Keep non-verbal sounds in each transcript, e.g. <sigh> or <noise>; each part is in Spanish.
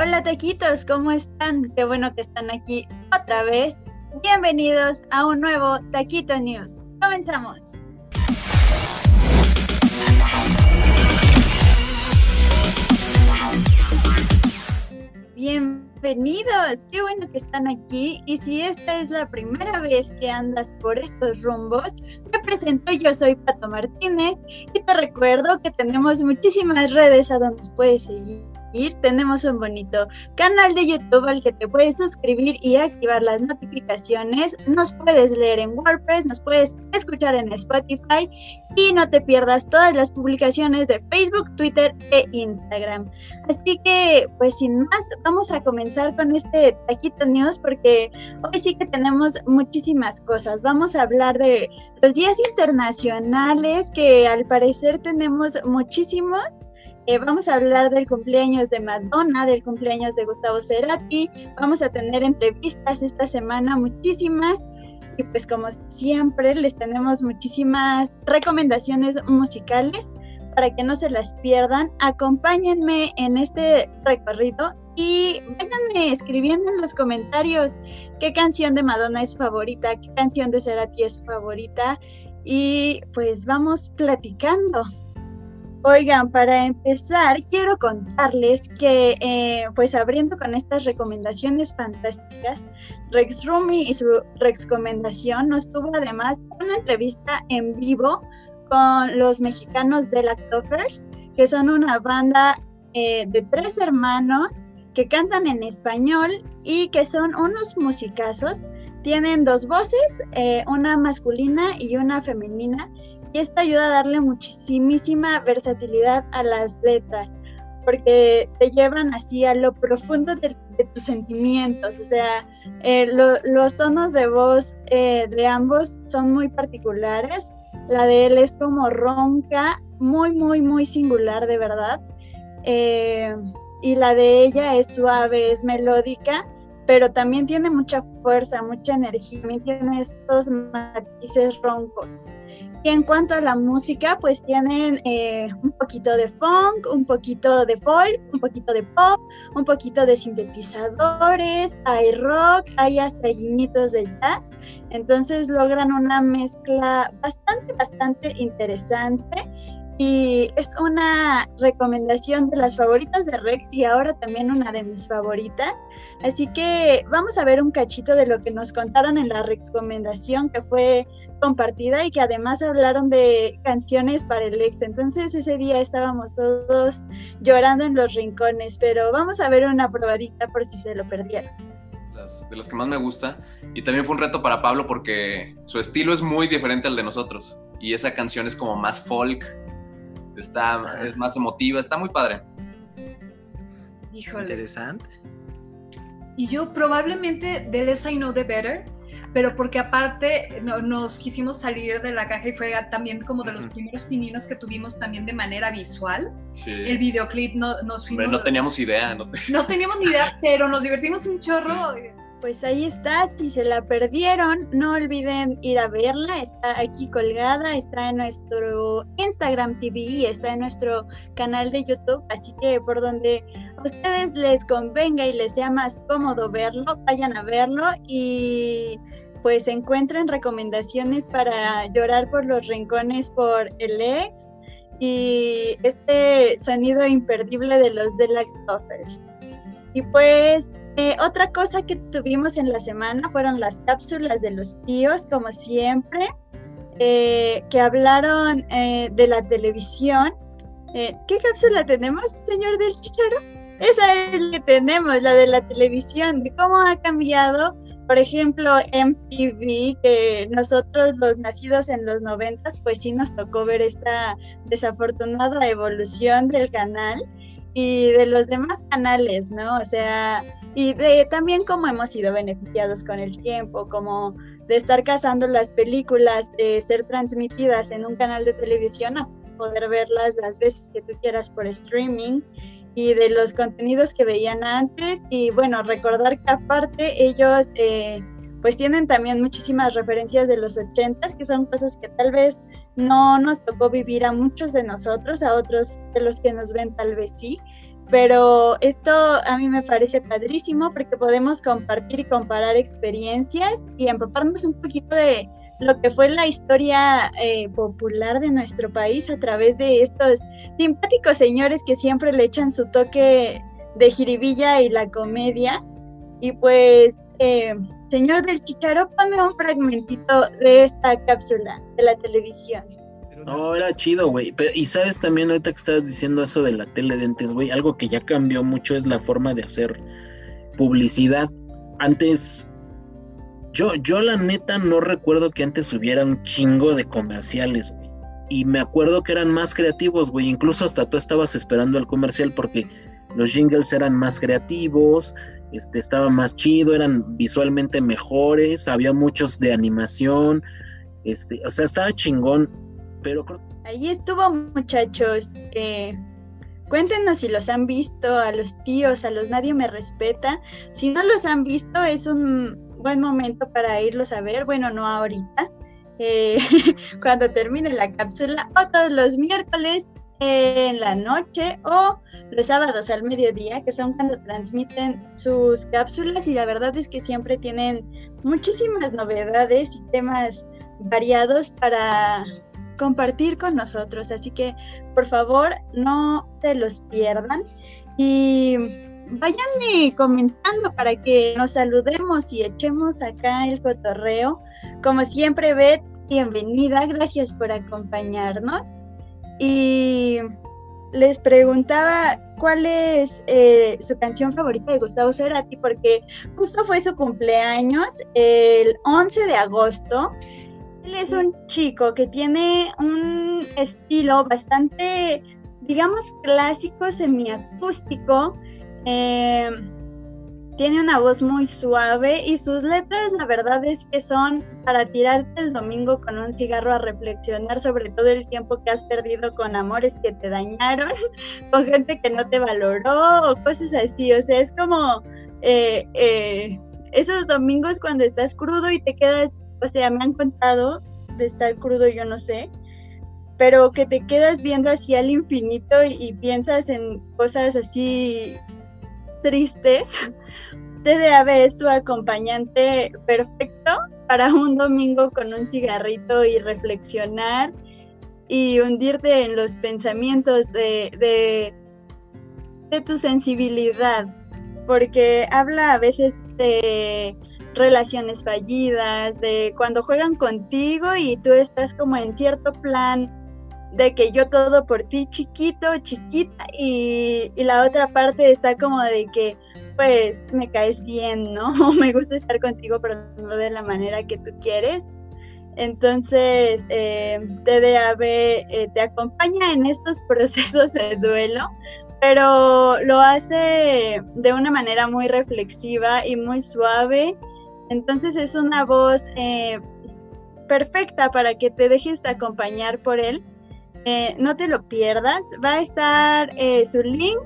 Hola taquitos, ¿cómo están? Qué bueno que están aquí otra vez. Bienvenidos a un nuevo Taquito News. Comenzamos. Bienvenidos, qué bueno que están aquí y si esta es la primera vez que andas por estos rumbos, me presento, yo soy Pato Martínez y te recuerdo que tenemos muchísimas redes a donde puedes seguir tenemos un bonito canal de YouTube al que te puedes suscribir y activar las notificaciones. Nos puedes leer en WordPress, nos puedes escuchar en Spotify y no te pierdas todas las publicaciones de Facebook, Twitter e Instagram. Así que, pues sin más, vamos a comenzar con este Taquito News porque hoy sí que tenemos muchísimas cosas. Vamos a hablar de los días internacionales que al parecer tenemos muchísimos eh, vamos a hablar del cumpleaños de Madonna, del cumpleaños de Gustavo Cerati. Vamos a tener entrevistas esta semana, muchísimas. Y pues como siempre, les tenemos muchísimas recomendaciones musicales para que no se las pierdan. Acompáñenme en este recorrido y váyanme escribiendo en los comentarios qué canción de Madonna es favorita, qué canción de Cerati es favorita. Y pues vamos platicando. Oigan, para empezar, quiero contarles que, eh, pues abriendo con estas recomendaciones fantásticas, Rex Rumi y su recomendación nos tuvo además una entrevista en vivo con los mexicanos de Lactofers, que son una banda eh, de tres hermanos que cantan en español y que son unos musicazos. Tienen dos voces, eh, una masculina y una femenina, y esto ayuda a darle muchísima versatilidad a las letras, porque te llevan así a lo profundo de, tus sentimientos, o sea, eh, los tonos de voz eh, de ambos son muy particulares, la de él es como ronca, muy, muy, muy singular de verdad, eh, y la de ella es suave, es melódica, pero también tiene mucha fuerza, mucha energía, también tiene estos matices roncos. Y en cuanto a la música, pues tienen eh, un poquito de funk, un poquito de folk, un poquito de pop, un poquito de sintetizadores, hay rock, hay hasta guiñitos de jazz. Entonces logran una mezcla bastante, bastante interesante. Y es una recomendación de las favoritas de Rex y ahora también una de mis favoritas. Así que vamos a ver un cachito de lo que nos contaron en la recomendación que fue compartida y que además hablaron de canciones para el ex. Entonces ese día estábamos todos llorando en los rincones, pero vamos a ver una probadita por si se lo perdieron. de las que más me gusta. Y también fue un reto para Pablo porque su estilo es muy diferente al de nosotros. Y esa canción es como más folk, está, es más emotiva, está muy padre. Híjole. Interesante. Y yo probablemente de Less I Know The Better pero porque aparte nos quisimos salir de la caja y fue también como de los primeros pininos que tuvimos también de manera visual. Sí. El videoclip no, nos fuimos... no teníamos idea, ¿no? No teníamos ni idea, pero nos divertimos un chorro. Pues ahí está, si se la perdieron, no olviden ir a verla, está aquí colgada, está en nuestro Instagram TV, está en nuestro canal de YouTube, así que por donde a ustedes les convenga y les sea más cómodo verlo, vayan a verlo y pues encuentren recomendaciones para llorar por los rincones por el ex y este sonido imperdible de los The Lactofers. Y pues eh, otra cosa que tuvimos en la semana fueron las cápsulas de los tíos, como siempre, eh, que hablaron eh, de la televisión. ¿Qué cápsula tenemos, señor del Chicharo? Esa es la que tenemos, la de la televisión, de cómo ha cambiado por ejemplo, MTV, que nosotros los nacidos en los noventas, pues sí nos tocó ver esta desafortunada evolución del canal y de los demás canales, ¿no? O sea, y de también cómo hemos sido beneficiados con el tiempo, como de estar cazando las películas, de ser transmitidas en un canal de televisión a poder verlas las veces que tú quieras por streaming y de los contenidos que veían antes y bueno, recordar que aparte ellos eh, pues tienen también muchísimas referencias de los ochentas que son cosas que tal vez no nos tocó vivir a muchos de nosotros, a otros de los que nos ven tal vez sí, pero esto a mí me parece padrísimo porque podemos compartir y comparar experiencias y empaparnos un poquito de lo que fue la historia eh, popular de nuestro país a través de estos simpáticos señores que siempre le echan su toque de jiribilla y la comedia. Y pues, eh, señor del Chicharo, ponme un fragmentito de esta cápsula de la televisión. No, era chido, güey. Y sabes también, ahorita que estabas diciendo eso de la tele de antes, güey, algo que ya cambió mucho es la forma de hacer publicidad. Antes, yo, yo la neta no recuerdo que antes hubiera un chingo de comerciales, güey. Y me acuerdo que eran más creativos, güey. Incluso hasta tú estabas esperando el comercial porque los jingles eran más creativos, este, estaba más chido, eran visualmente mejores, había muchos de animación, este, o sea, estaba chingón pero Ahí estuvo, muchachos. Eh, cuéntenos si los han visto, a los tíos, a los nadie me respeta. Si no los han visto, es un buen momento para irlos a ver. Bueno, no ahorita. Eh, <laughs> cuando termine la cápsula o todos los miércoles en la noche o los sábados al mediodía, que son cuando transmiten sus cápsulas y la verdad es que siempre tienen muchísimas novedades y temas variados para compartir con nosotros. Así que por favor no se los pierdan y vayan comentando para que nos saludemos y echemos acá el cotorreo. Como siempre, Beth, bienvenida, gracias por acompañarnos. Y les preguntaba cuál es eh, su canción favorita de Gustavo Cerati, porque justo fue su cumpleaños el 11 de agosto él es un chico que tiene un estilo bastante, digamos, clásico, semiacústico. Eh, tiene una voz muy suave y sus letras la verdad es que son para tirarte el domingo con un cigarro a reflexionar sobre todo el tiempo que has perdido con amores que te dañaron, <laughs> con gente que no te valoró o cosas así. O sea, es como eh, eh, esos domingos cuando estás crudo y te quedas o sea, me han contado de estar crudo, yo no sé, pero que te quedas viendo así al infinito y, piensas en cosas así tristes. TDAB es tu acompañante perfecto para un domingo con un cigarrito y reflexionar y hundirte en los pensamientos de, de, de tu sensibilidad, porque habla a veces de relaciones fallidas, de cuando juegan contigo y tú estás como en cierto plan de que yo todo por ti chiquito, chiquita y, la otra parte está como de que pues me caes bien, ¿no? <laughs> me gusta estar contigo pero no de la manera que tú quieres. Entonces, eh, TDAB eh, te acompaña en estos <laughs> procesos de duelo, pero lo hace de una manera muy reflexiva y muy suave entonces es una voz eh, perfecta para que te dejes acompañar por él. Eh, no te lo pierdas. Va a estar eh, su link,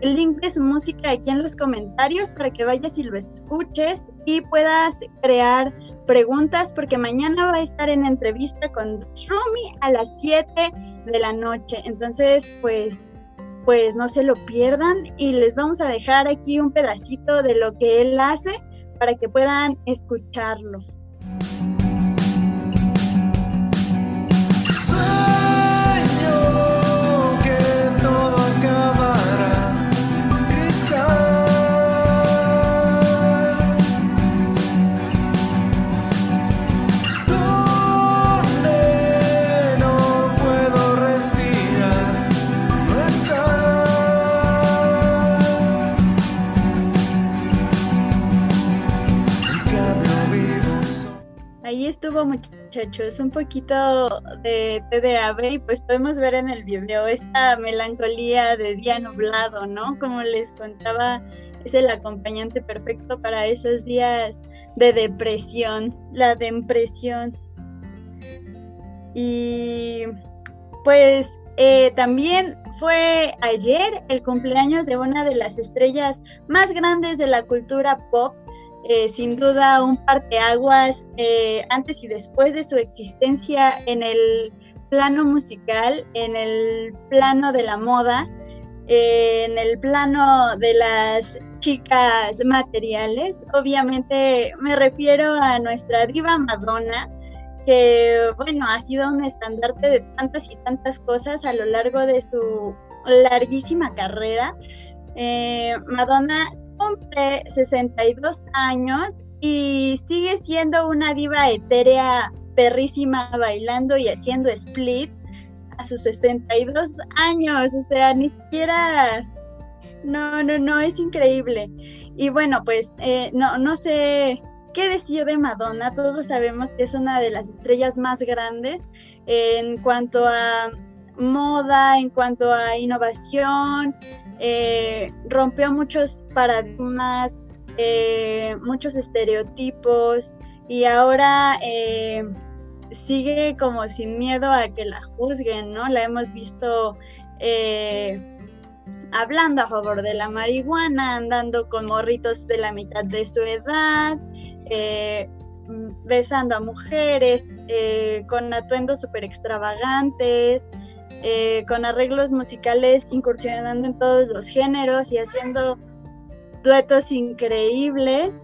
el link de su música aquí en los comentarios para que vayas y lo escuches y puedas crear preguntas porque mañana va a estar en entrevista con Shrumi a las 7 de la noche. Entonces, pues, pues no se lo pierdan y les vamos a dejar aquí un pedacito de lo que él hace para que puedan escucharlo. Muchachos, un poquito de TDAB y pues podemos ver en el video esta melancolía de día nublado, ¿no? Como les contaba, es el acompañante perfecto para esos días de depresión, la depresión. Y pues eh, también fue ayer el cumpleaños de una de las estrellas más grandes de la cultura pop, eh, sin duda un parteaguas eh, antes y después de su existencia en el plano musical, en el plano de la moda. en el plano de las chicas materiales, obviamente me refiero a nuestra diva Madonna, que bueno, ha sido un estandarte de tantas y tantas cosas a lo largo de su larguísima carrera. Eh, Madonna cumple 62 años y sigue siendo una diva etérea perrísima bailando y haciendo split a sus 62 años, o sea, ni siquiera, no, no, no, es increíble. Y bueno, pues eh, no, no sé qué decir de Madonna, todos sabemos que es una de las estrellas más grandes en cuanto a moda, en cuanto a innovación, eh, rompió muchos paradigmas, eh, muchos estereotipos y ahora sigue como sin miedo a que la juzguen, ¿no? La hemos visto eh, hablando a favor de la marihuana, andando con morritos de la mitad de su edad, eh, besando a mujeres, eh, con atuendos súper extravagantes, con arreglos musicales incursionando en todos los géneros y haciendo duetos increíbles.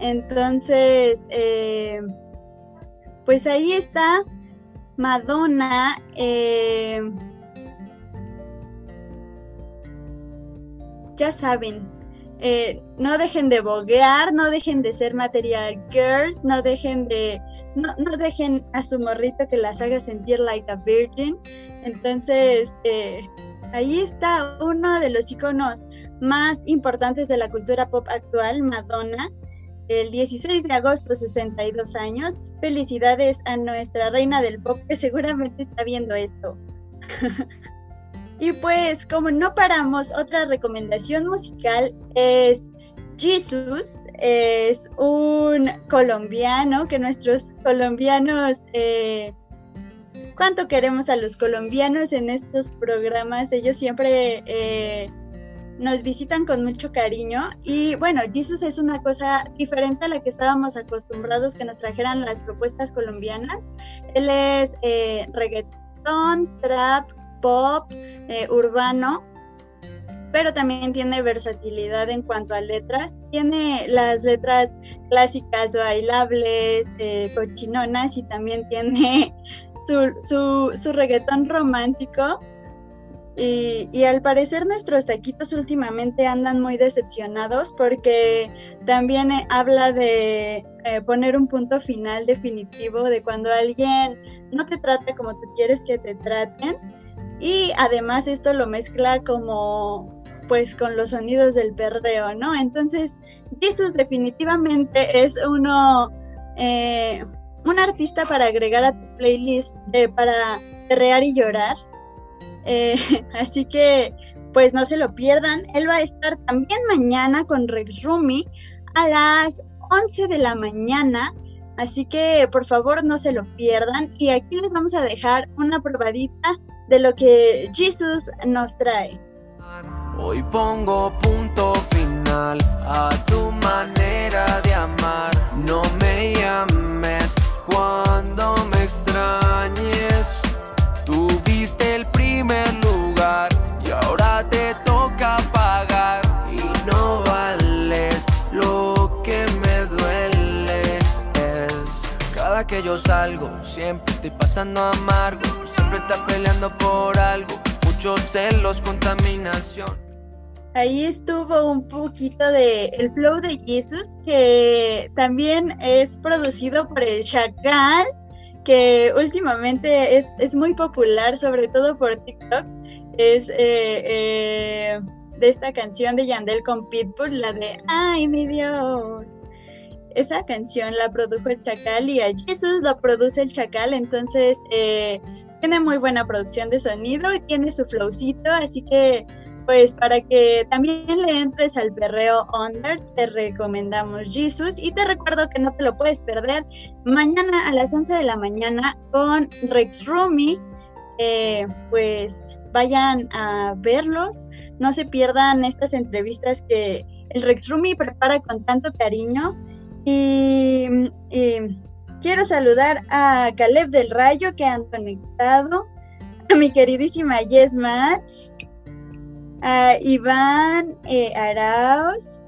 Entonces, pues ahí está Madonna. Eh, ya saben, eh, no dejen de boguear, no dejen de ser material girls, no dejen de, no, dejen a su morrito que las haga sentir like a virgin. Entonces, eh, ahí está uno de los iconos más importantes de la cultura pop actual, Madonna el 16 de agosto, 62 años. Felicidades a nuestra reina del pop que seguramente está viendo esto. <laughs> y pues como no paramos, otra recomendación musical es Jesus. Es un colombiano que nuestros colombianos... Eh, ¿Cuánto queremos a los colombianos en estos programas? Ellos siempre... Eh, nos visitan con mucho cariño y bueno, Jesus es una cosa diferente a la que estábamos acostumbrados que nos trajeran las propuestas colombianas. Él es eh, reggaetón, trap, pop, urbano, pero también tiene versatilidad en cuanto a letras. Tiene las letras clásicas, bailables, eh, cochinonas y también tiene <laughs> su, su, su reggaetón romántico y, al parecer nuestros taquitos últimamente andan muy decepcionados porque también eh, habla de eh, poner un punto final definitivo de cuando alguien no te trata como tú quieres que te traten. Y además esto lo mezcla como pues con los sonidos del perreo, ¿no? Entonces, Jesus definitivamente es uno, eh, un artista para agregar a tu playlist para perrear y llorar eh, <laughs> así que, pues no se lo pierdan. Él va a estar también mañana con Rex Rumi a las 11 de la mañana. Así que por favor no se lo pierdan. Y aquí les vamos a dejar una probadita de lo que Jesus nos trae. Hoy pongo punto final a tu manera de amar. No me llames cuando me extrañes. Tuviste el lugar y ahora te toca pagar. Y no vales lo que me duele. Es cada que yo salgo siempre estoy pasando amargo. Siempre está peleando por algo. Muchos celos contaminación Ahí estuvo un poquito de el flow de Jesus, que también es producido por el Chacal que últimamente es, muy popular, sobre todo por TikTok, es eh, eh, de esta canción de Yandel con Pitbull, la de Ay, mi Dios. Esa canción la produjo el Chacal y a Jesus lo produce el Chacal, entonces eh, tiene muy buena producción de sonido y tiene su flowcito, así que pues para que también le entres al perreo under, te recomendamos Jesus y te recuerdo que no te lo puedes perder mañana a las 11 de la mañana con Rex Rumi. Eh, pues vayan a verlos, no se pierdan estas entrevistas que el Rex Rumi prepara con tanto cariño. Y, quiero saludar a Caleb del Rayo que han conectado, a mi queridísima Yes Mats a Iván eh, Araos.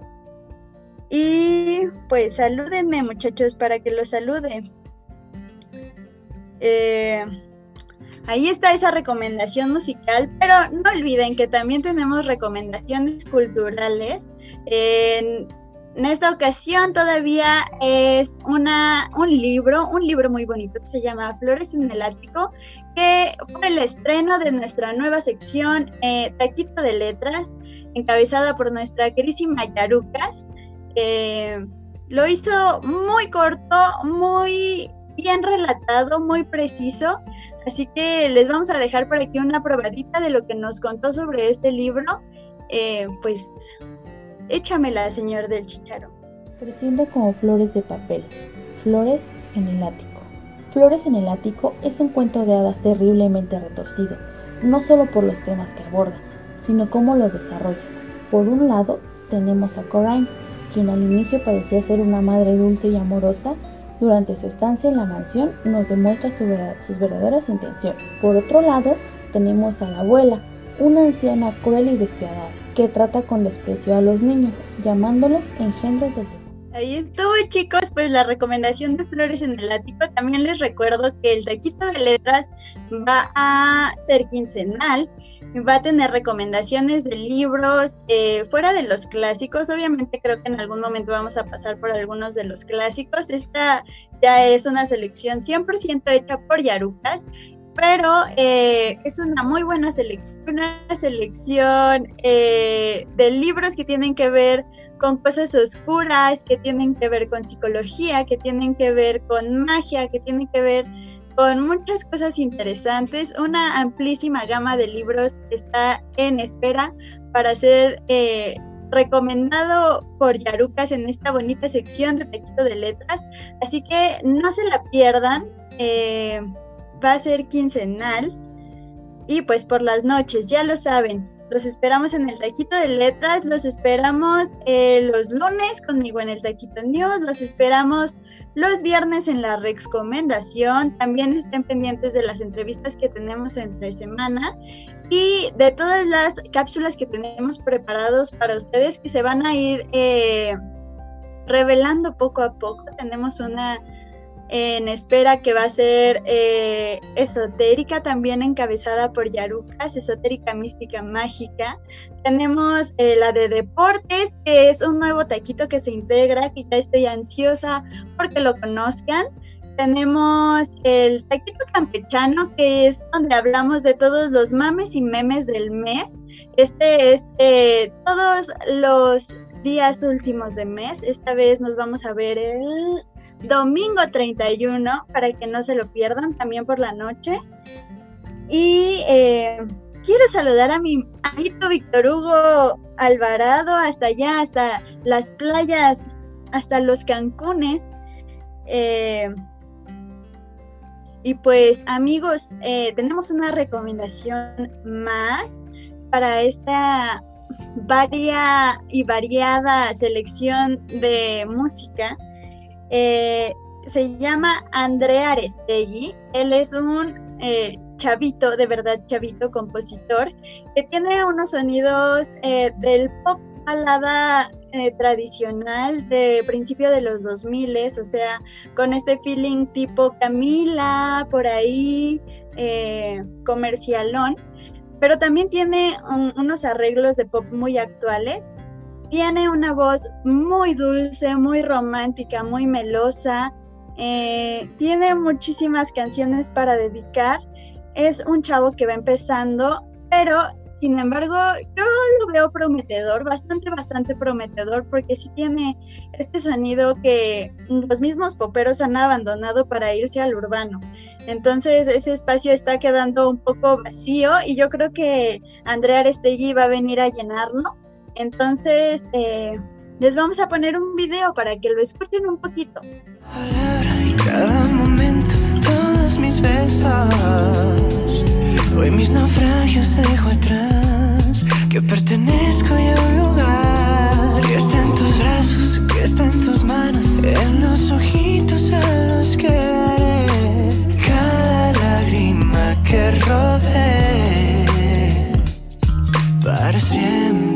Y pues salúdenme muchachos para que los salude. Eh, ahí está esa recomendación musical, pero no olviden que también tenemos recomendaciones culturales. En, esta ocasión todavía es una, un libro, un libro muy bonito que se llama Flores en el Ático, que fue el estreno de nuestra nueva sección eh, Taquito de Letras, encabezada por nuestra querísima Yarucas. Lo hizo muy corto, muy bien relatado, muy preciso. Así que les vamos a dejar por aquí una probadita de lo que nos contó sobre este libro. Eh, pues échamela, señor del chicharo. Creciendo como flores de papel, flores en el ático. Flores en el ático es un cuento de hadas terriblemente retorcido, no solo por los temas que aborda, sino cómo los desarrolla. Por un lado, tenemos a Coraine, quien al inicio parecía ser una madre dulce y amorosa, durante su estancia en la mansión nos demuestra sus verdaderas intenciones. Por otro lado, tenemos a la abuela, una anciana cruel y despiadada, que trata con desprecio a los niños, llamándolos engendros de Ahí estuvo chicos, pues la recomendación de Flores en el Ático. También les recuerdo que el taquito de letras va a ser quincenal va a tener recomendaciones de libros eh, fuera de los clásicos. Obviamente creo que en algún momento vamos a pasar por algunos de los clásicos. Esta ya es una selección 100% hecha por Yarucas, pero eh, es una muy buena selección, una selección eh, de libros que tienen que ver con cosas oscuras, que tienen que ver con psicología, que tienen que ver con magia, que tienen que ver con muchas cosas interesantes. Una amplísima gama de libros está en espera para ser eh, recomendado por Yarucas en esta bonita sección de Tequito de Letras. Así que no se la pierdan. Va a ser quincenal. Y pues por las noches, ya lo saben, los esperamos en el Taquito de Letras, los esperamos eh, los lunes conmigo en el Taquito News, los esperamos los viernes en la Recomendación. También estén pendientes de las entrevistas que tenemos entre semana y de todas las cápsulas que tenemos preparados para ustedes que se van a ir eh, revelando poco a poco. Tenemos una en espera que va a ser eh, esotérica, también encabezada por Yarucas, esotérica mística mágica. Tenemos eh, la de deportes, que es un nuevo taquito que se integra, que ya estoy ansiosa porque lo conozcan. Tenemos el taquito campechano, que es donde hablamos de todos los mames y memes del mes. Este es eh, todos los días últimos de mes. Esta vez nos vamos a ver el domingo 31 para que no se lo pierdan también por la noche. Y eh, quiero saludar a mi amiguito Víctor Hugo Alvarado hasta allá, hasta las playas, hasta los Cancunes. Eh, y pues amigos, eh, tenemos una recomendación más para esta varia y variada selección de música eh, se llama Andrea Arestegui. Él es un eh, chavito, de verdad chavito, compositor, que tiene unos sonidos eh, del pop balada tradicional de principio de los 2000, o sea, con este feeling tipo Camila, por ahí, comercialón, pero también tiene unos arreglos de pop muy actuales tiene una voz muy dulce, muy romántica, muy melosa. Eh, tiene muchísimas canciones para dedicar. Es un chavo que va empezando, pero sin embargo yo lo veo prometedor, bastante, bastante prometedor, porque sí tiene este sonido que los mismos poperos han abandonado para irse al urbano. Entonces ese espacio está quedando un poco vacío y yo creo que Andrea Arestegui va a venir a llenarlo entonces, eh, les vamos a poner un video para que lo escuchen un poquito. cada momento, todos mis besos. Hoy mis naufragios dejo atrás. Que pertenezco a un lugar. Que está en tus brazos, que está en tus manos. En los ojitos a los que daré. Cada lágrima que robé Para siempre,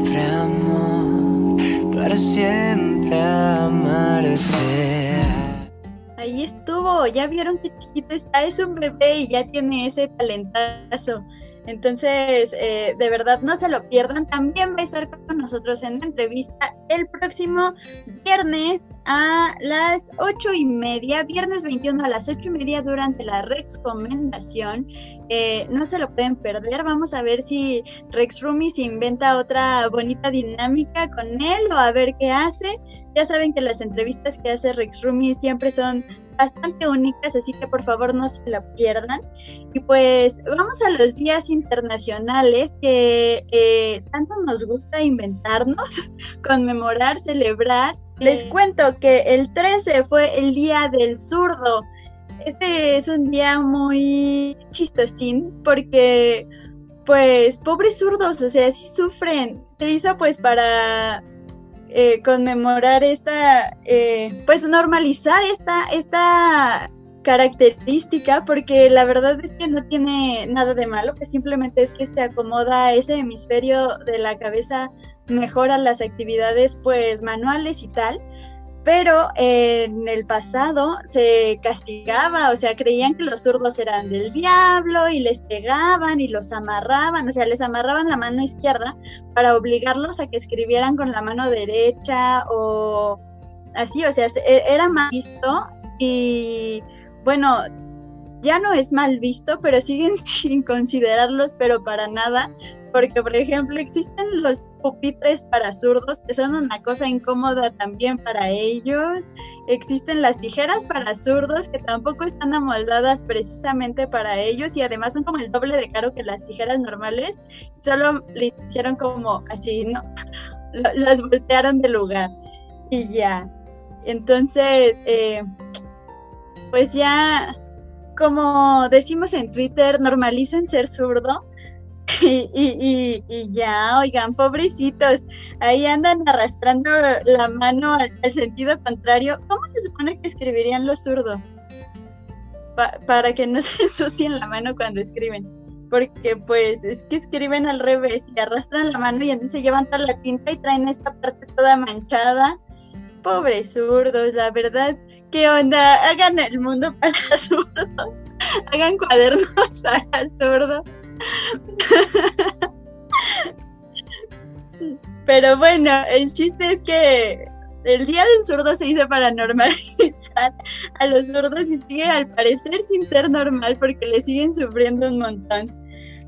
Ahí estuvo, ya vieron que chiquito está, es un bebé y ya tiene ese talentazo. Entonces, eh, de verdad, no se lo pierdan. También va a estar con nosotros en la entrevista el próximo viernes a las ocho y media, viernes 21 a las ocho y media durante la recomendación. Eh, no se lo pueden perder. Vamos a ver si Rex Rumi se inventa otra bonita dinámica con él o a ver qué hace. Ya saben que las entrevistas que hace Rex Rumi siempre son bastante únicas, así que por favor no se la pierdan. Y pues vamos a los días internacionales que eh, tanto nos gusta inventarnos, <laughs> conmemorar, celebrar. Les cuento que el 13 fue el Día del Zurdo. Este es un día muy chistosín porque pues pobres zurdos, o sea, sí sufren. Se hizo pues para eh, conmemorar esta, eh, pues normalizar esta, esta característica, porque la verdad es que no tiene nada de malo, que simplemente es que se acomoda ese hemisferio de la cabeza mejor a las actividades pues manuales y tal pero en el pasado se castigaba, o sea, creían que los zurdos eran del diablo y les pegaban y los amarraban, o sea, les amarraban la mano izquierda para obligarlos a que escribieran con la mano derecha o así, o sea, e, era mal visto y bueno, ya no es mal visto, pero siguen <laughs> sin considerarlos, pero para nada, porque por ejemplo existen los pupitres para zurdos que son una cosa incómoda también para ellos, existen las tijeras para zurdos que tampoco están amoldadas precisamente para ellos y además son como el doble de caro que las tijeras normales, solo le hicieron como así, ¿no? <laughs> Las voltearon de lugar y ya. Entonces, eh, pues ya, como decimos en Twitter, normalicen ser zurdo <laughs> Y, ya, oigan, pobrecitos, ahí andan arrastrando la mano al, sentido contrario. ¿Cómo se supone que escribirían los zurdos? para que no <laughs> se ensucien la mano cuando escriben. Porque pues es que escriben al revés y arrastran la mano y entonces llevan toda la tinta y traen esta parte toda manchada. Pobres zurdos, la verdad, ¿qué onda? Hagan el mundo para <laughs> zurdos. Hagan cuadernos para zurdos Pero bueno, el chiste es que el Día del Zurdo se hizo para normalizar a los zurdos y sigue al parecer sin ser normal porque le siguen sufriendo un montón.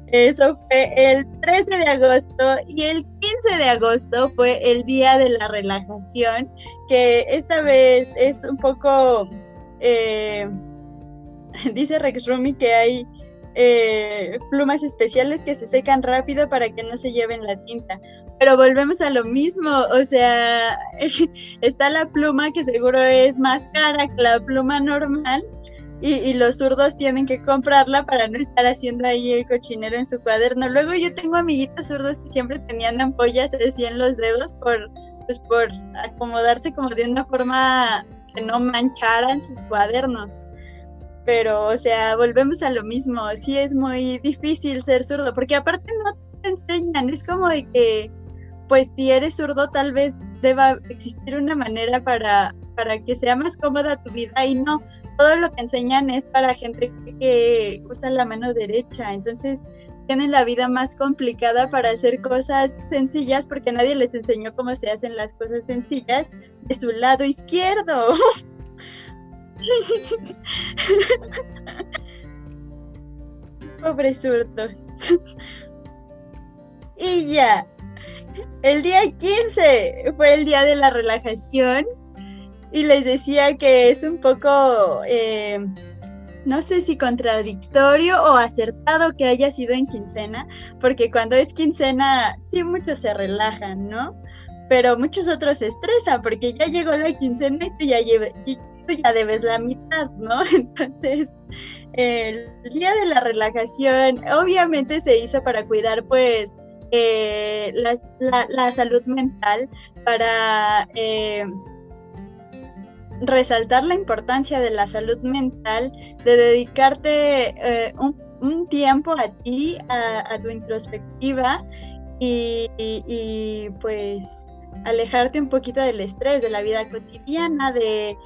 Eso fue el 13 de agosto y el 15 de agosto fue el Día de la Relajación, que esta vez es un poco, eh, <laughs> dice Rex Rumi que hay eh, plumas especiales que se secan rápido para que no se lleven la tinta. Pero volvemos a lo mismo, o sea, <laughs> está la pluma que seguro es más cara que la pluma normal y, los zurdos tienen que comprarla para no estar haciendo ahí el cochinero en su cuaderno. Luego yo tengo amiguitos zurdos que siempre tenían ampollas así en los dedos por, pues por acomodarse como de una forma que no mancharan sus cuadernos pero, o sea, volvemos a lo mismo, sí es muy difícil ser zurdo, porque aparte no te enseñan, es como de que, pues si eres zurdo tal vez deba existir una manera para, para que sea más cómoda tu vida y no, todo lo que enseñan es para gente que usa la mano derecha, entonces tienen la vida más complicada para hacer cosas sencillas porque nadie les enseñó cómo se hacen las cosas sencillas de su lado izquierdo. <laughs> <laughs> Pobres surtos. y ya. El día 15 fue el día de la relajación. Y les decía que es un poco, eh, no sé si contradictorio o acertado que haya sido en quincena, porque cuando es quincena, sí muchos se relajan, ¿no? Pero muchos otros se estresan porque ya llegó la quincena y tú ya, lleve, ya debes la mitad, ¿no? <laughs> Entonces, el día de la relajación obviamente se hizo para cuidar pues eh, la, salud mental, para eh, resaltar la importancia de la salud mental, de dedicarte eh, un, tiempo a ti, a, tu introspectiva y, pues alejarte un poquito del estrés, de la vida cotidiana, de,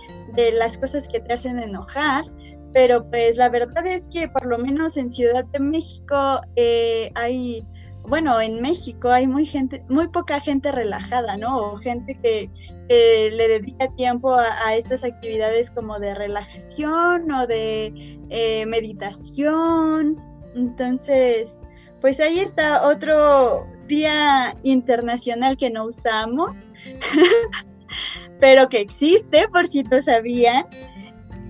las cosas que te hacen enojar. Pero pues la verdad es que por lo menos en Ciudad de México eh, hay, bueno, en México hay muy gente, muy poca gente relajada, ¿no? O gente que, le dedica tiempo a, estas actividades como de relajación o de eh, meditación. Entonces, pues ahí está otro día internacional que no usamos, <laughs> pero que existe, por si no sabían.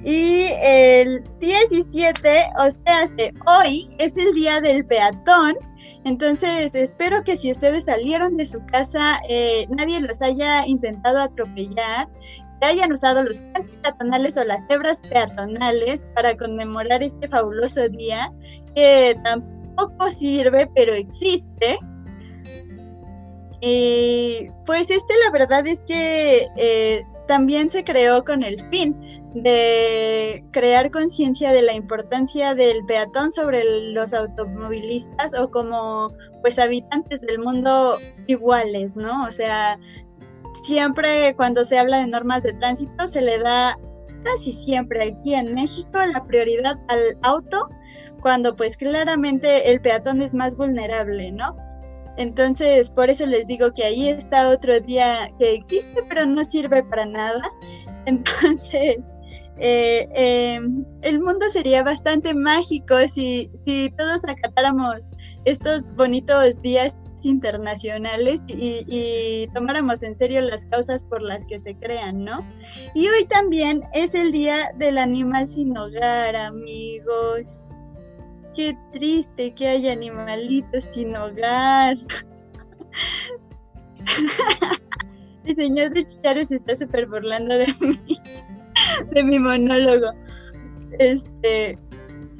Y el 17, o sea, hoy es el día del peatón. Entonces, espero que si ustedes salieron de su casa, eh, nadie los haya intentado atropellar, que hayan usado los puentes peatonales o las cebras peatonales para conmemorar este fabuloso día, que tampoco poco sirve, pero existe. Y pues este la verdad es que eh, también se creó con el fin de crear conciencia de la importancia del peatón sobre los automovilistas o como pues habitantes del mundo iguales, ¿no? O sea, siempre cuando se habla de normas de tránsito se le da casi siempre aquí en México la prioridad al auto cuando pues claramente el peatón es más vulnerable, ¿no? Entonces, por eso les digo que ahí está otro día que existe, pero no sirve para nada. <laughs> Entonces, eh, em, el mundo sería bastante mágico si, si todos acatáramos estos bonitos días internacionales y, y, tomáramos en serio las causas por las que se crean, ¿no? Y hoy también es el Día del Animal Sin Hogar, amigos qué triste que haya animalitos sin hogar. <laughs> El señor de Chicharo se está súper burlando de mí, de mi monólogo. Este,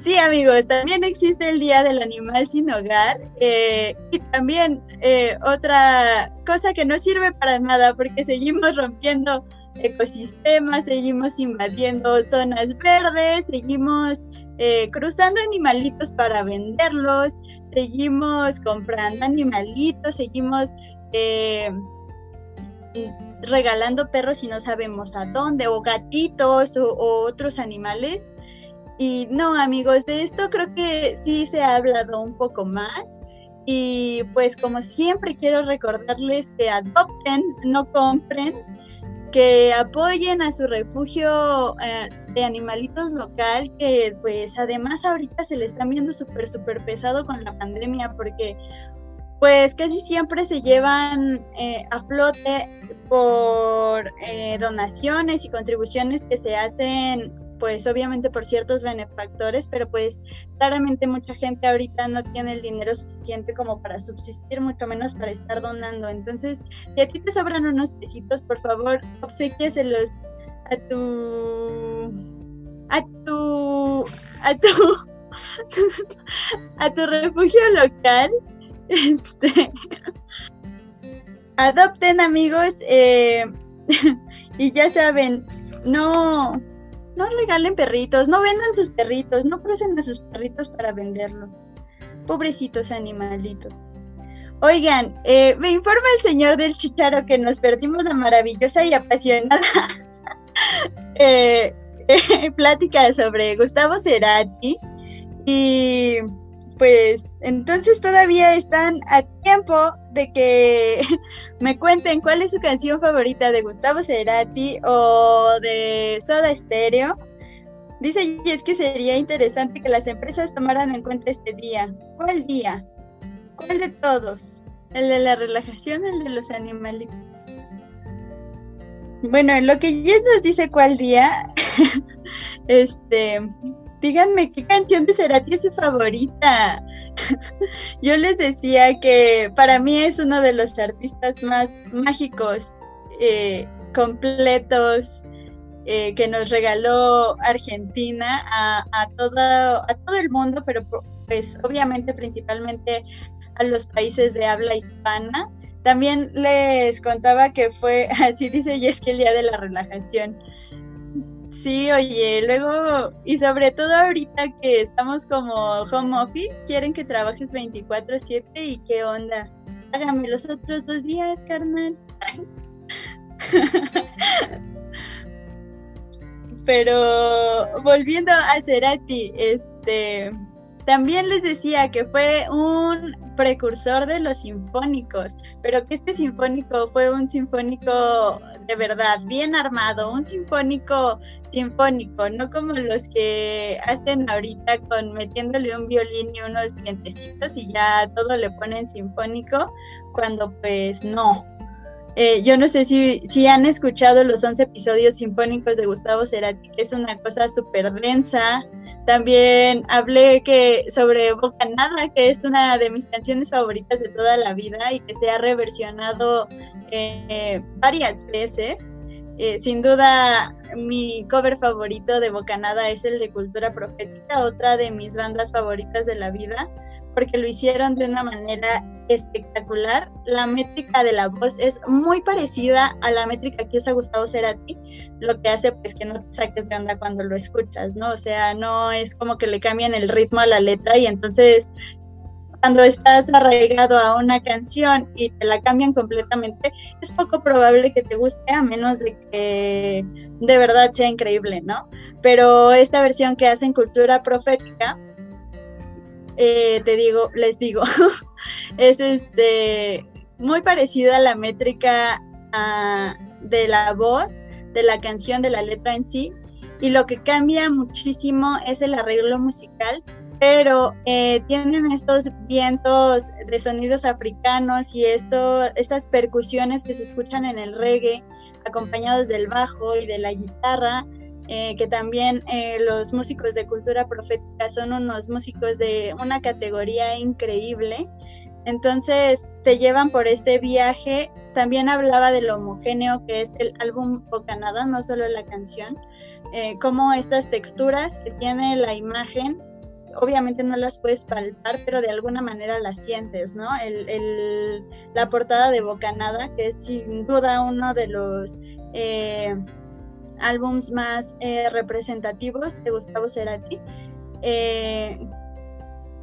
sí, amigos, también existe el Día del Animal sin Hogar eh, y también eh, otra cosa que no sirve para nada porque seguimos rompiendo ecosistemas, seguimos invadiendo zonas verdes, seguimos eh, cruzando animalitos para venderlos, seguimos comprando animalitos, seguimos eh, regalando perros y no sabemos a dónde, o gatitos o, otros animales. Y no, amigos, de esto creo que sí se ha hablado un poco más. Y pues como siempre quiero recordarles que adopten, no compren, que apoyen a su refugio eh, de animalitos local, que pues además ahorita se le están viendo súper, súper pesado con la pandemia, porque pues casi siempre se llevan eh, a flote por eh, donaciones y contribuciones que se hacen pues obviamente por ciertos benefactores, pero pues claramente mucha gente ahorita no tiene el dinero suficiente como para subsistir, mucho menos para estar donando. Entonces, si a ti te sobran unos pesitos, por favor, obsequiaselos a tu a tu a tu <laughs> a tu refugio local. <laughs> Este adopten amigos eh, <laughs> y ya saben, no no regalen perritos, no vendan sus perritos, no crucen a sus perritos para venderlos. Pobrecitos animalitos. Oigan, eh, me informa el señor del Chicharo que nos perdimos la maravillosa y apasionada eh, <laughs> plática sobre Gustavo Cerati. Y pues entonces todavía están a tiempo de que <laughs> me cuenten cuál es su canción favorita de Gustavo Cerati o de Soda Stereo. Dice y es que sería interesante que las empresas tomaran en cuenta este día. ¿Cuál día? ¿Cuál de todos? ¿El de la relajación o el de los animalitos? Bueno, en lo que Jess nos dice cuál día, <laughs> este, díganme qué canción de Cerati es su favorita. <laughs> Yo les decía que para mí es uno de los artistas más mágicos, eh, completos, eh, que nos regaló Argentina a, todo, a todo el mundo, pero pues obviamente principalmente a los países de habla hispana. También les contaba que fue, <laughs> así dice, y es que el día de la relajación Sí, oye, luego, y sobre todo ahorita que estamos como home office, quieren que trabajes 24/7 y qué onda. págame los otros dos días, carnal. <laughs> Pero volviendo a Cerati, este también les decía que fue un precursor de los sinfónicos, pero que este sinfónico fue un sinfónico de verdad, bien armado, un sinfónico sinfónico, no como los que hacen ahorita con metiéndole un violín y unos vientecitos y ya todo le ponen sinfónico, cuando pues no. Eh, yo no sé si, si han escuchado los 11 episodios sinfónicos de Gustavo Cerati, que es una cosa súper densa, también hablé que sobre Bocanada, que es una de mis canciones favoritas de toda la vida y que se ha reversionado eh, varias veces. Eh, sin duda, mi cover favorito de Bocanada es el de Cultura Profética, otra de mis bandas favoritas de la vida porque lo hicieron de una manera espectacular. La métrica de la voz es muy parecida a la métrica que usa Gustavo Cerati, lo que hace pues que no te saques de onda cuando lo escuchas, ¿no? O sea, no es como que le cambian el ritmo a la letra y entonces cuando estás arraigado a una canción y te la cambian completamente, es poco probable que te guste a menos de que de verdad sea increíble, ¿no? Pero esta versión que hacen Cultura Profética, eh, te digo, les digo, <laughs> es este muy parecida a la métrica de la voz, de la canción, de la letra en sí, y lo que cambia muchísimo es el arreglo musical, pero eh, tienen estos vientos de sonidos africanos y esto, estas percusiones que se escuchan en el reggae, acompañados del bajo y de la guitarra, eh, que también eh, los músicos de cultura profética son unos músicos de una categoría increíble. Entonces te llevan por este viaje. También hablaba de lo homogéneo que es el álbum Bocanada, no solo la canción, eh, como estas texturas que tiene la imagen, obviamente no las puedes palpar, pero de alguna manera las sientes, ¿no? la portada de Bocanada, que es sin duda uno de los álbums más eh, representativos de Gustavo Cerati. Eh,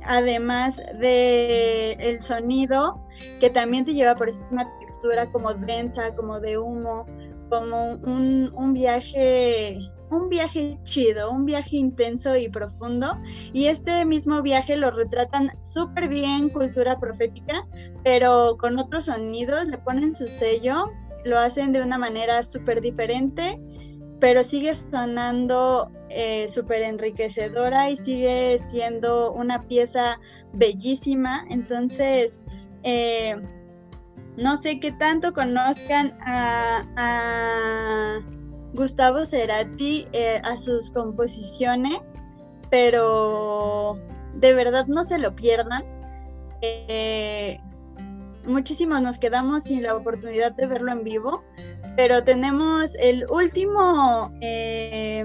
además de el sonido, que también te lleva por una textura como densa, como de humo, como un, un viaje un viaje chido, un viaje intenso y profundo. Y este mismo viaje lo retratan súper bien, cultura profética, pero con otros sonidos, le ponen su sello, lo hacen de una manera súper diferente pero sigue sonando eh, súper enriquecedora y sigue siendo una pieza bellísima. Entonces, eh, no sé qué tanto conozcan a, Gustavo Cerati, eh, a sus composiciones, pero de verdad no se lo pierdan. muchísimos nos quedamos sin la oportunidad de verlo en vivo pero tenemos el último, eh,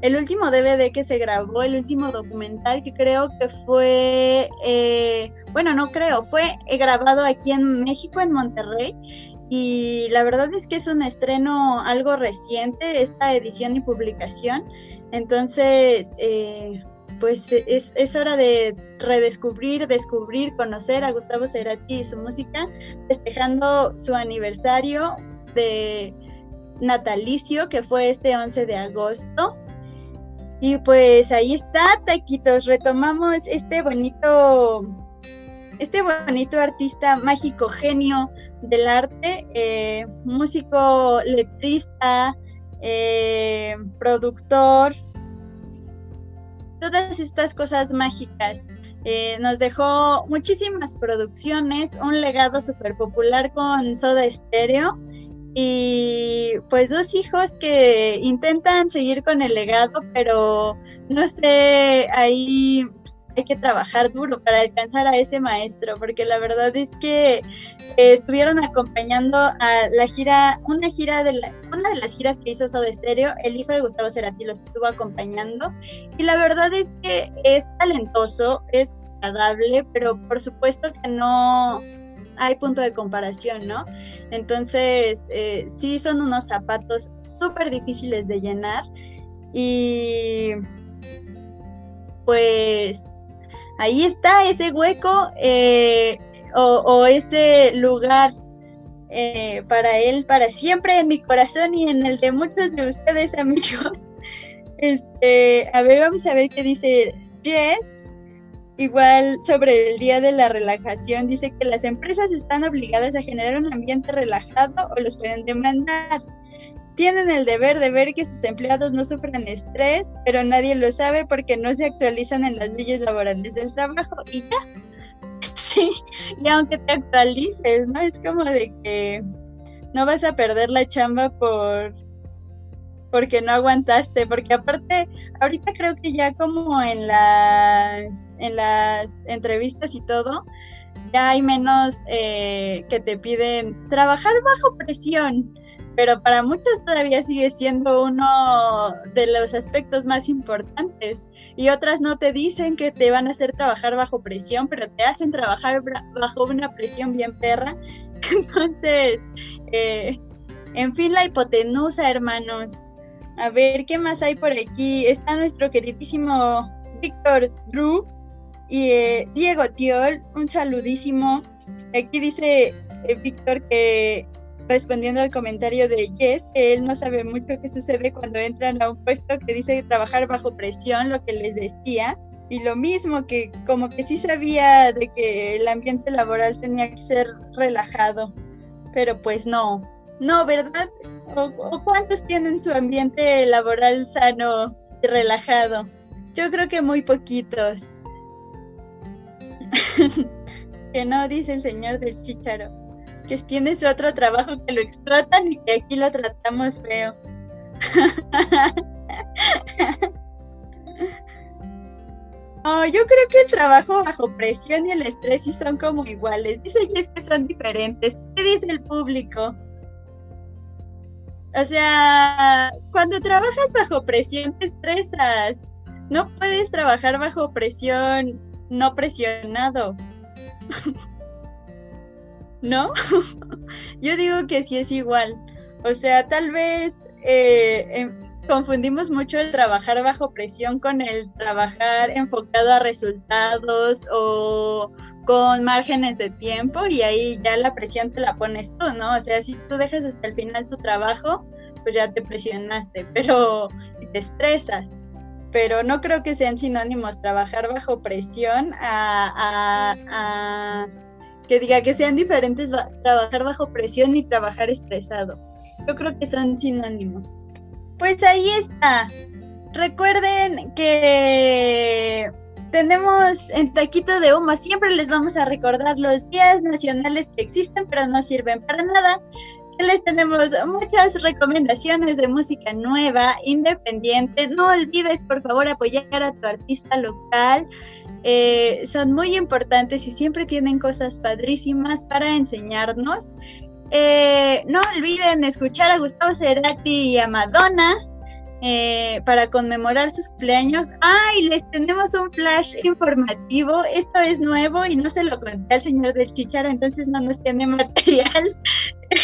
el último DVD que se grabó, el último documental que creo que fue, eh, bueno, no creo, fue grabado aquí en México, en Monterrey. Y la verdad es que es un estreno algo reciente, esta edición y publicación. Entonces, eh, pues es, es, hora de redescubrir, descubrir, conocer a Gustavo Cerati y su música, festejando su aniversario de natalicio, que fue este 11 de agosto. Y pues ahí está, taquitos, retomamos este bonito, este bonito artista mágico genio del arte, eh, músico, letrista, eh, productor, todas estas cosas mágicas. Eh, nos dejó muchísimas producciones, un legado súper popular con Soda Stereo y pues dos hijos que intentan seguir con el legado, pero no sé, ahí hay que trabajar duro para alcanzar a ese maestro, porque la verdad es que eh, estuvieron acompañando a la gira, una gira de la, una de las giras que hizo Soda Stereo, el hijo de Gustavo Cerati los estuvo acompañando, y la verdad es que es talentoso, es agradable, pero por supuesto que no hay punto de comparación, ¿no? Entonces, eh, sí son unos zapatos súper difíciles de llenar y pues ahí está ese hueco. Eh, o, ese lugar eh, para él, para siempre en mi corazón y en el de muchos de ustedes, amigos. <laughs> Este, a ver, vamos a ver qué dice Jess. Igual sobre el día de la relajación, dice que las empresas están obligadas a generar un ambiente relajado o los pueden demandar. Tienen el deber de ver que sus empleados no sufran estrés, pero nadie lo sabe porque no se actualizan en las leyes laborales del trabajo y ya. <laughs> Sí, y aunque te actualices, ¿no? Es como de que no vas a perder la chamba por porque no aguantaste, porque aparte, ahorita creo que ya como en las en las entrevistas y todo, ya hay menos eh, que te piden trabajar bajo presión pero para muchos todavía sigue siendo uno de los aspectos más importantes. Y otras no te dicen que te van a hacer trabajar bajo presión, pero te hacen trabajar bajo una presión bien perra. <laughs> Entonces, eh, en fin, la hipotenusa, hermanos. A ver, ¿qué más hay por aquí? Está nuestro queridísimo Víctor Drew y eh, Diego Tiol. Un saludísimo. Aquí dice eh, Víctor que respondiendo al comentario de Jess, que él no sabe mucho qué sucede cuando entran a un puesto que dice trabajar bajo presión, lo que les decía. Y lo mismo, que como que sí sabía de que el ambiente laboral tenía que ser relajado, pero pues no, no, ¿verdad? ¿O, cuántos tienen su ambiente laboral sano y relajado? Yo creo que muy poquitos. <laughs> que no, dice el señor del chicharo que tiene su otro trabajo que lo explotan y que aquí lo tratamos feo. <laughs> Oh, yo creo que el trabajo bajo presión y el estrés sí son como iguales. Dice Jess que son diferentes. ¿Qué dice el público? O sea, cuando trabajas bajo presión te estresas. No puedes trabajar bajo presión no presionado. <laughs> ¿no? <laughs> Yo digo que sí es igual. O sea, tal vez eh, em, confundimos mucho el trabajar bajo presión con el trabajar enfocado a resultados o con márgenes de tiempo y ahí ya la presión te la pones tú, ¿no? O sea, si tú dejas hasta el final tu trabajo, pues ya te presionaste, <laughs> pero te estresas. Pero no creo que sean sinónimos trabajar bajo presión a que diga que sean diferentes trabajar bajo presión y trabajar estresado. Yo creo que son sinónimos. Pues ahí está. Recuerden que tenemos en Taquito de Humo, siempre les vamos a recordar los días nacionales que existen, pero no sirven para nada. Les tenemos muchas recomendaciones de música nueva, independiente. No olvides, por favor, apoyar a tu artista local. Eh, son muy importantes y siempre tienen cosas padrísimas para enseñarnos. Eh, no olviden escuchar a Gustavo Cerati y a Madonna eh, para conmemorar sus cumpleaños. ¡Ay! les tenemos un flash informativo. Esto es nuevo y no se lo conté al señor del Chicharo, entonces no nos tiene <laughs> material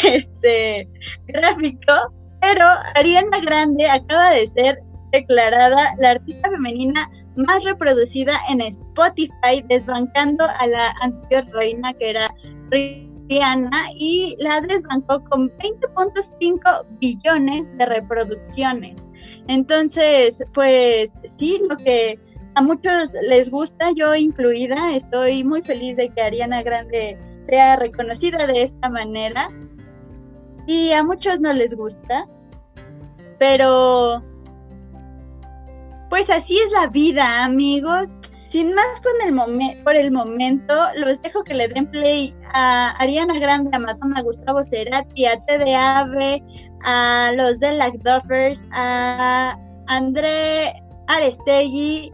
este, gráfico. Pero Ariana Grande acaba de ser declarada la artista femenina más reproducida en Spotify, desbancando a la anterior reina que era Rihanna y la desbancó con 20.5 billones de reproducciones. Entonces, pues sí, lo que a muchos les gusta, yo incluida, estoy muy feliz de que Ariana Grande sea reconocida de esta manera y a muchos no les gusta, pero pues así es la vida, amigos. Sin más con el por el momento, los dejo que le den play a Ariana Grande, a Madonna, a Gustavo Cerati, a TDAV, a los de Duffers, a André Arestegui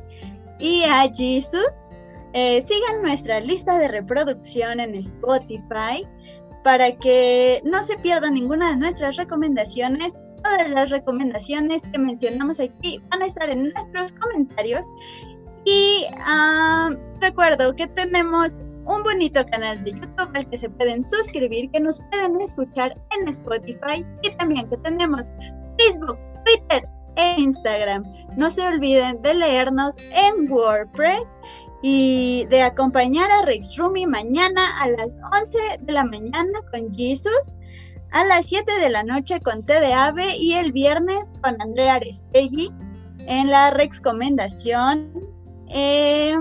y a Jesus. Eh, sigan nuestra lista de reproducción en Spotify para que no se pierdan ninguna de nuestras recomendaciones Todas las recomendaciones que mencionamos aquí van a estar en nuestros comentarios. Y ah, recuerdo que tenemos un bonito canal de YouTube al que se pueden suscribir, que nos pueden escuchar en Spotify y también que tenemos Facebook, Twitter e Instagram. No se olviden de leernos en WordPress y de acompañar a Rex Rumi mañana a las 11 de la mañana con Jesus, a las 7 de la noche con T y el viernes con Andrea Arestegui en la recomendación. Eh,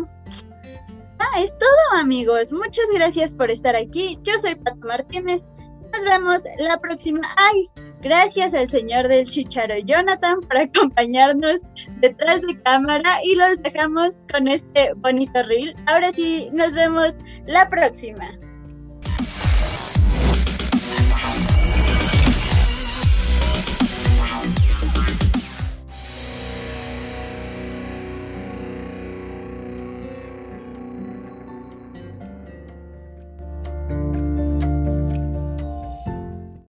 es todo amigos, muchas gracias por estar aquí. Yo soy Pato Martínez. Nos vemos la próxima. ¡Ay! Gracias al señor del Chicharo Jonathan por acompañarnos detrás de cámara y los dejamos con este bonito reel. Ahora sí, nos vemos la próxima.